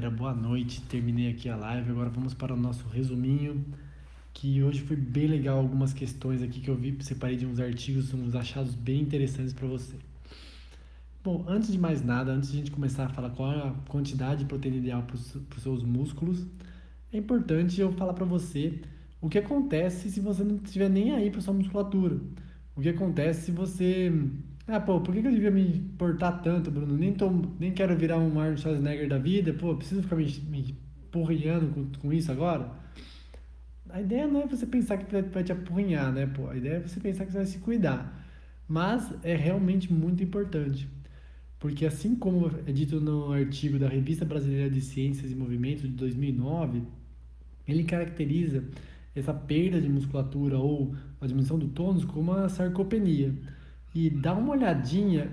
galera, boa noite. Terminei aqui a live. Agora vamos para o nosso resuminho. Que hoje foi bem legal. Algumas questões aqui que eu vi, separei de uns artigos, uns achados bem interessantes para você. Bom, antes de mais nada, antes de a gente começar a falar qual é a quantidade de proteína ideal para os seus músculos, é importante eu falar para você o que acontece se você não estiver nem aí para sua musculatura. O que acontece se você ah, pô, por que, eu devia me importar tanto, Bruno? Nem, tô, nem quero virar um Arnold Schwarzenegger da vida, pô, preciso ficar me, me porrinhando com, com isso agora? A ideia não é você pensar que vai, vai te apurrinhar, né, pô? A ideia é você pensar que você vai se cuidar. Mas é realmente muito importante. Porque assim como é dito no artigo da Revista Brasileira de Ciências e Movimento de 2009, ele caracteriza essa perda de musculatura ou a diminuição do tônus como a sarcopenia e dá uma olhadinha,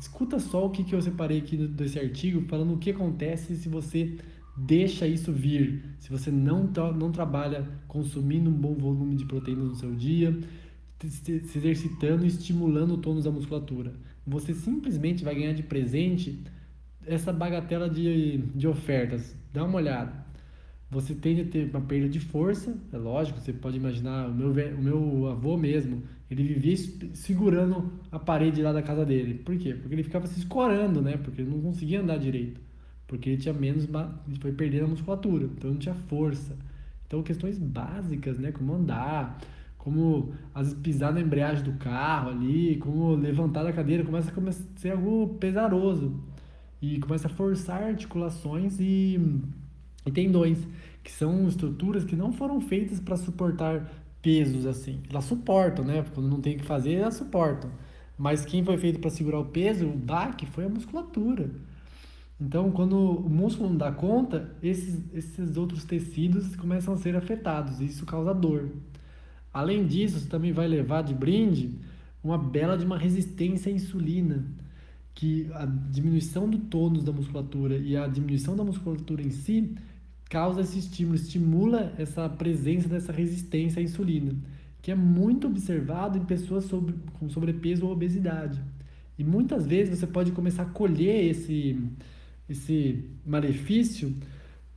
escuta só o que, que eu separei aqui desse artigo, falando o que acontece se você deixa isso vir, se você não, não trabalha consumindo um bom volume de proteínas no seu dia, se exercitando e estimulando o tônus da musculatura. Você simplesmente vai ganhar de presente essa bagatela de, de ofertas. Dá uma olhada. Você tende a ter uma perda de força, é lógico, você pode imaginar, o meu, o meu avô mesmo, ele vivia segurando a parede lá da casa dele. Por quê? Porque ele ficava se escorando, né? Porque ele não conseguia andar direito. Porque ele tinha menos, ele foi perdendo a musculatura, então não tinha força. Então questões básicas, né? Como andar, como às vezes pisar na embreagem do carro ali, como levantar da cadeira, começa a ser algo pesaroso. E começa a forçar articulações e, e tendões, que são estruturas que não foram feitas para suportar pesos assim. Elas suportam, né? Quando não tem o que fazer, elas suportam. Mas quem foi feito para segurar o peso, o baque, foi a musculatura. Então, quando o músculo não dá conta, esses, esses outros tecidos começam a ser afetados e isso causa dor. Além disso, você também vai levar de brinde uma bela de uma resistência à insulina, que a diminuição do tônus da musculatura e a diminuição da musculatura em si causa esse estímulo, estimula essa presença dessa resistência à insulina, que é muito observado em pessoas sobre, com sobrepeso ou obesidade. E muitas vezes você pode começar a colher esse, esse malefício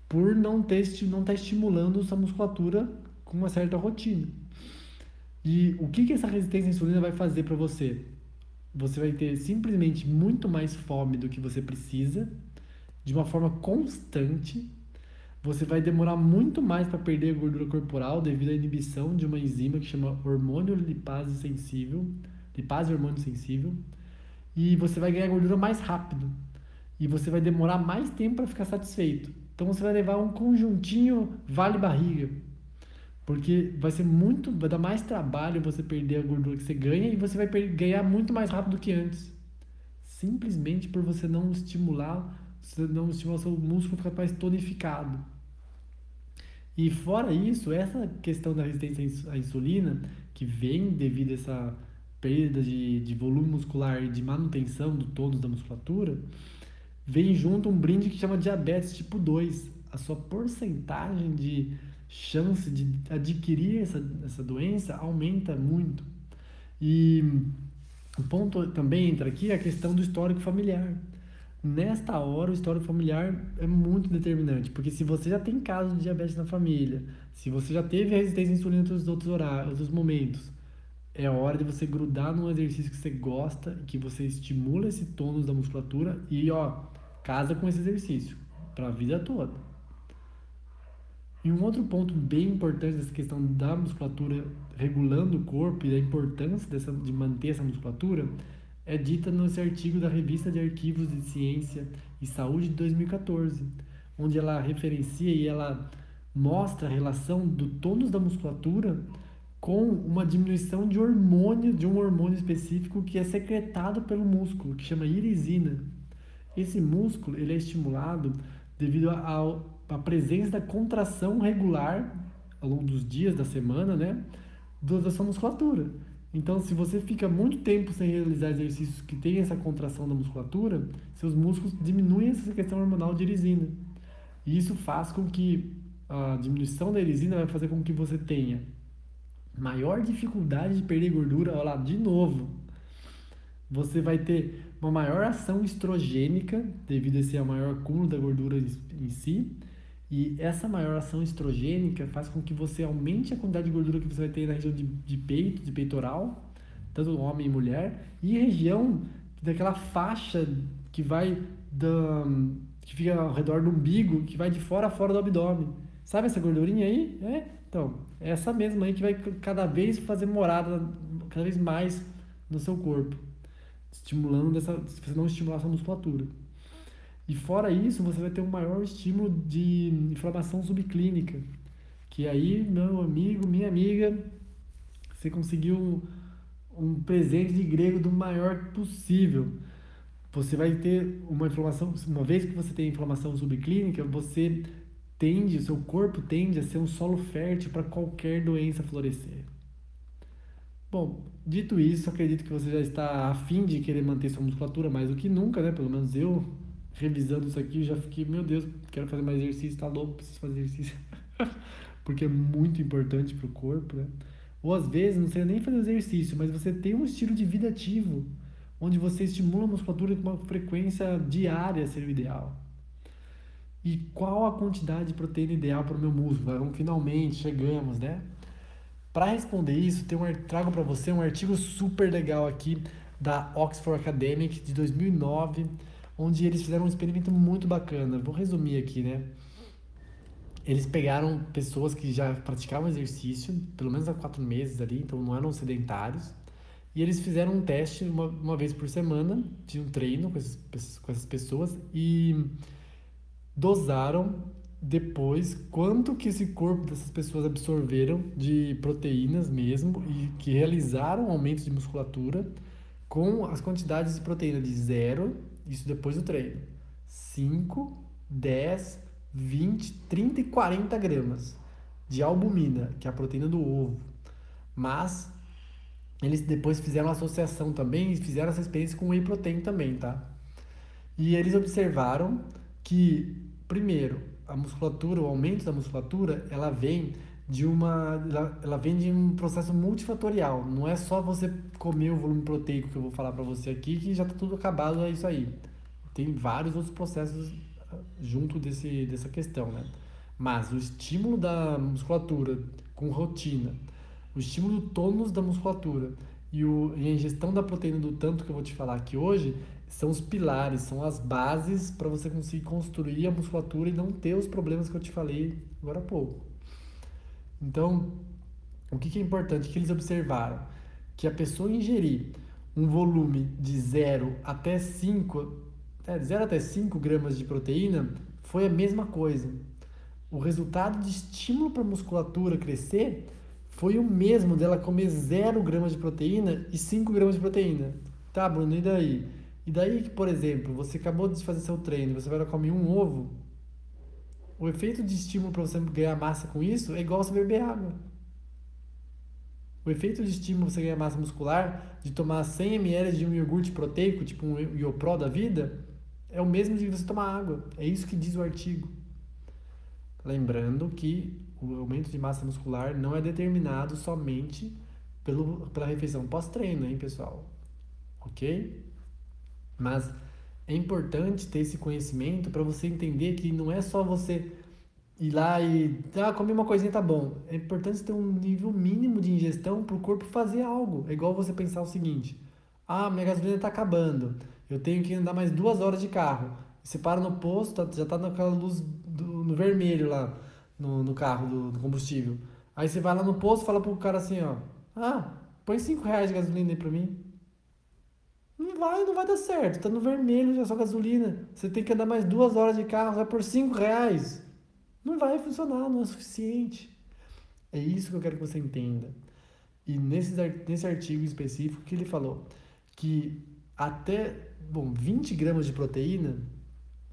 por não não estar tá estimulando essa musculatura com uma certa rotina. E o que, que essa resistência à insulina vai fazer para você? Você vai ter simplesmente muito mais fome do que você precisa, de uma forma constante, você vai demorar muito mais para perder a gordura corporal devido à inibição de uma enzima que chama hormônio lipase sensível, lipase hormônio sensível, e você vai ganhar gordura mais rápido. E você vai demorar mais tempo para ficar satisfeito. Então você vai levar um conjuntinho vale barriga. Porque vai ser muito, vai dar mais trabalho você perder a gordura que você ganha e você vai ganhar muito mais rápido que antes. Simplesmente por você não estimular, você não estimular seu músculo ficar mais tonificado. E fora isso, essa questão da resistência à insulina, que vem devido a essa perda de, de volume muscular e de manutenção do tônus da musculatura, vem junto um brinde que chama diabetes tipo 2. A sua porcentagem de chance de adquirir essa, essa doença aumenta muito. E o ponto também entra aqui é a questão do histórico familiar nesta hora o histórico familiar é muito determinante, porque se você já tem caso de diabetes na família, se você já teve resistência à insulina nos outros horários, outros momentos, é hora de você grudar num exercício que você gosta, que você estimula esse tônus da musculatura e ó, casa com esse exercício para a vida toda. E um outro ponto bem importante dessa questão da musculatura regulando o corpo e da importância dessa, de manter essa musculatura é dita nesse artigo da Revista de Arquivos de Ciência e Saúde de 2014, onde ela referencia e ela mostra a relação do tônus da musculatura com uma diminuição de hormônio, de um hormônio específico que é secretado pelo músculo, que chama irisina. Esse músculo ele é estimulado devido à presença da contração regular ao longo dos dias da semana, né, da sua musculatura. Então, se você fica muito tempo sem realizar exercícios que têm essa contração da musculatura, seus músculos diminuem essa questão hormonal de erisina. E isso faz com que a diminuição da erisina vai fazer com que você tenha maior dificuldade de perder gordura, olha lá, de novo. Você vai ter uma maior ação estrogênica, devido a esse maior acúmulo da gordura em si. E essa maior ação estrogênica faz com que você aumente a quantidade de gordura que você vai ter na região de, de peito, de peitoral, tanto homem e mulher, e região daquela faixa que vai da, que fica ao redor do umbigo, que vai de fora a fora do abdômen. Sabe essa gordurinha aí? É? Então, é essa mesma aí que vai cada vez fazer morada, cada vez mais no seu corpo, estimulando essa, se você não estimular essa musculatura. E fora isso, você vai ter um maior estímulo de inflamação subclínica, que aí, meu amigo, minha amiga, você conseguiu um presente de grego do maior possível. Você vai ter uma inflamação, uma vez que você tem inflamação subclínica, você tende, o seu corpo tende a ser um solo fértil para qualquer doença florescer. Bom, dito isso, acredito que você já está afim de querer manter sua musculatura mais do que nunca, né? Pelo menos eu, revisando isso aqui, já fiquei, meu Deus, quero fazer mais exercício, tá louco, preciso fazer exercício. Porque é muito importante para o corpo, né? Ou às vezes, não sei nem fazer exercício, mas você tem um estilo de vida ativo, onde você estimula a musculatura com uma frequência diária seria o ideal. E qual a quantidade de proteína ideal para o meu músculo? Então, finalmente chegamos, né? Para responder isso, tem um, trago para você um artigo super legal aqui da Oxford Academic de 2009, onde eles fizeram um experimento muito bacana. Vou resumir aqui, né? Eles pegaram pessoas que já praticavam exercício, pelo menos há quatro meses ali, então não eram sedentários, e eles fizeram um teste uma, uma vez por semana de um treino com, esses, com essas pessoas e dosaram depois quanto que esse corpo dessas pessoas absorveram de proteínas mesmo e que realizaram aumento de musculatura com as quantidades de proteína de zero, isso depois do treino, 5, 10, 20, 30 e 40 gramas de albumina, que é a proteína do ovo. Mas eles depois fizeram associação também fizeram essa experiência com whey protein também, tá? E eles observaram que Primeiro, a musculatura, o aumento da musculatura, ela vem de uma ela, ela vem de um processo multifatorial. Não é só você comer o volume proteico que eu vou falar para você aqui que já está tudo acabado, é isso aí. Tem vários outros processos ah, junto desse, dessa questão, né? Mas o estímulo da musculatura com rotina, o estímulo do tônus da musculatura e, o, e a ingestão da proteína do tanto que eu vou te falar aqui hoje são os pilares, são as bases para você conseguir construir a musculatura e não ter os problemas que eu te falei agora há pouco. Então, o que, é importante? que eles observaram? Que a pessoa ingerir um volume de 0 até 5, é, 0 até 5 gramas de proteína foi a mesma coisa. O resultado de estímulo para a musculatura crescer foi o mesmo dela comer 0 gramas de proteína e 5 gramas de proteína. Tá, Bruno, e daí? E daí que, por exemplo, você acabou de fazer seu treino, você vai comer um ovo, o efeito de estímulo para você ganhar massa com isso é igual você beber água. O efeito de estímulo para você ganhar massa muscular de tomar 100 ml de um iogurte proteico, tipo um Iopro da vida, é o mesmo de você tomar água. É isso que diz o artigo. Lembrando que o aumento de massa muscular não é determinado somente pelo, pela refeição pós-treino, hein, pessoal? Ok? Mas é importante ter esse conhecimento para você entender que não é só você ir lá e ah, comer uma coisinha tá bom. É importante ter um nível mínimo de ingestão para o corpo fazer algo. É igual você pensar o seguinte: ah, minha gasolina está acabando, eu tenho que andar mais duas horas de carro. Você para no posto, já está naquela luz do, no vermelho lá no, no carro do, do, combustível. Aí você vai lá no posto e fala pro cara assim, ó, ah, põe cinco reais de gasolina aí para mim. Vai, não vai dar certo. Tá no vermelho já só gasolina. Você tem que andar mais duas horas de carro, vai por cinco reais. Não vai funcionar, não é suficiente. É isso que eu quero que você entenda. E nesse, nesse artigo específico que ele falou que até bom, 20 gramas de proteína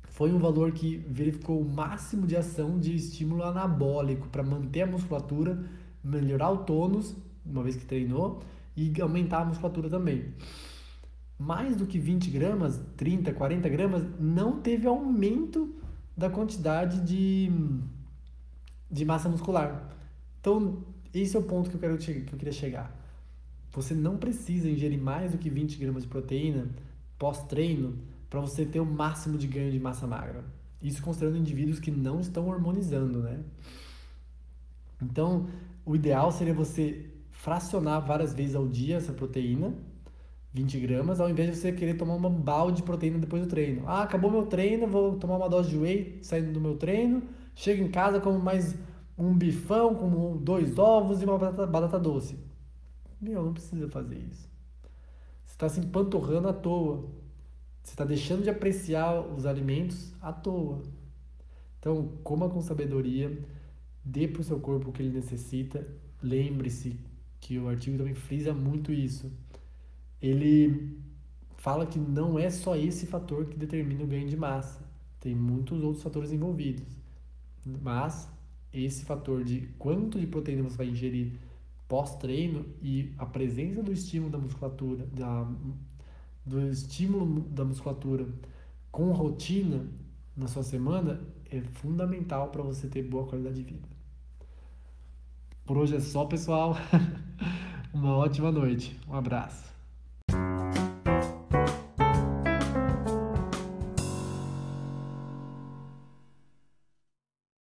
foi um valor que verificou o máximo de ação de estímulo anabólico para manter a musculatura, melhorar o tônus, uma vez que treinou, e aumentar a musculatura também mais do que 20 gramas, 30, 40 gramas, não teve aumento da quantidade de, de massa muscular. Então, esse é o ponto que eu, quero, que eu queria chegar. Você não precisa ingerir mais do que 20 gramas de proteína pós-treino para você ter o máximo de ganho de massa magra. Isso considerando indivíduos que não estão hormonizando, né? Então, o ideal seria você fracionar várias vezes ao dia essa proteína, 20 gramas, ao invés de você querer tomar uma balde de proteína depois do treino. Ah, acabou meu treino, vou tomar uma dose de whey saindo do meu treino, chego em casa como mais um bifão, com dois ovos e uma batata, batata doce. Meu, não precisa fazer isso. Você está se empanturrando à toa. Você está deixando de apreciar os alimentos à toa. Então, coma com sabedoria, dê para o seu corpo o que ele necessita. Lembre-se que o artigo também frisa muito isso. Ele fala que não é só esse fator que determina o ganho de massa. Tem muitos outros fatores envolvidos. Mas esse fator de quanto de proteína você vai ingerir pós-treino e a presença do estímulo da musculatura, da, do estímulo da musculatura com rotina na sua semana é fundamental para você ter boa qualidade de vida. Por hoje é só, pessoal. Uma ótima noite. Um abraço.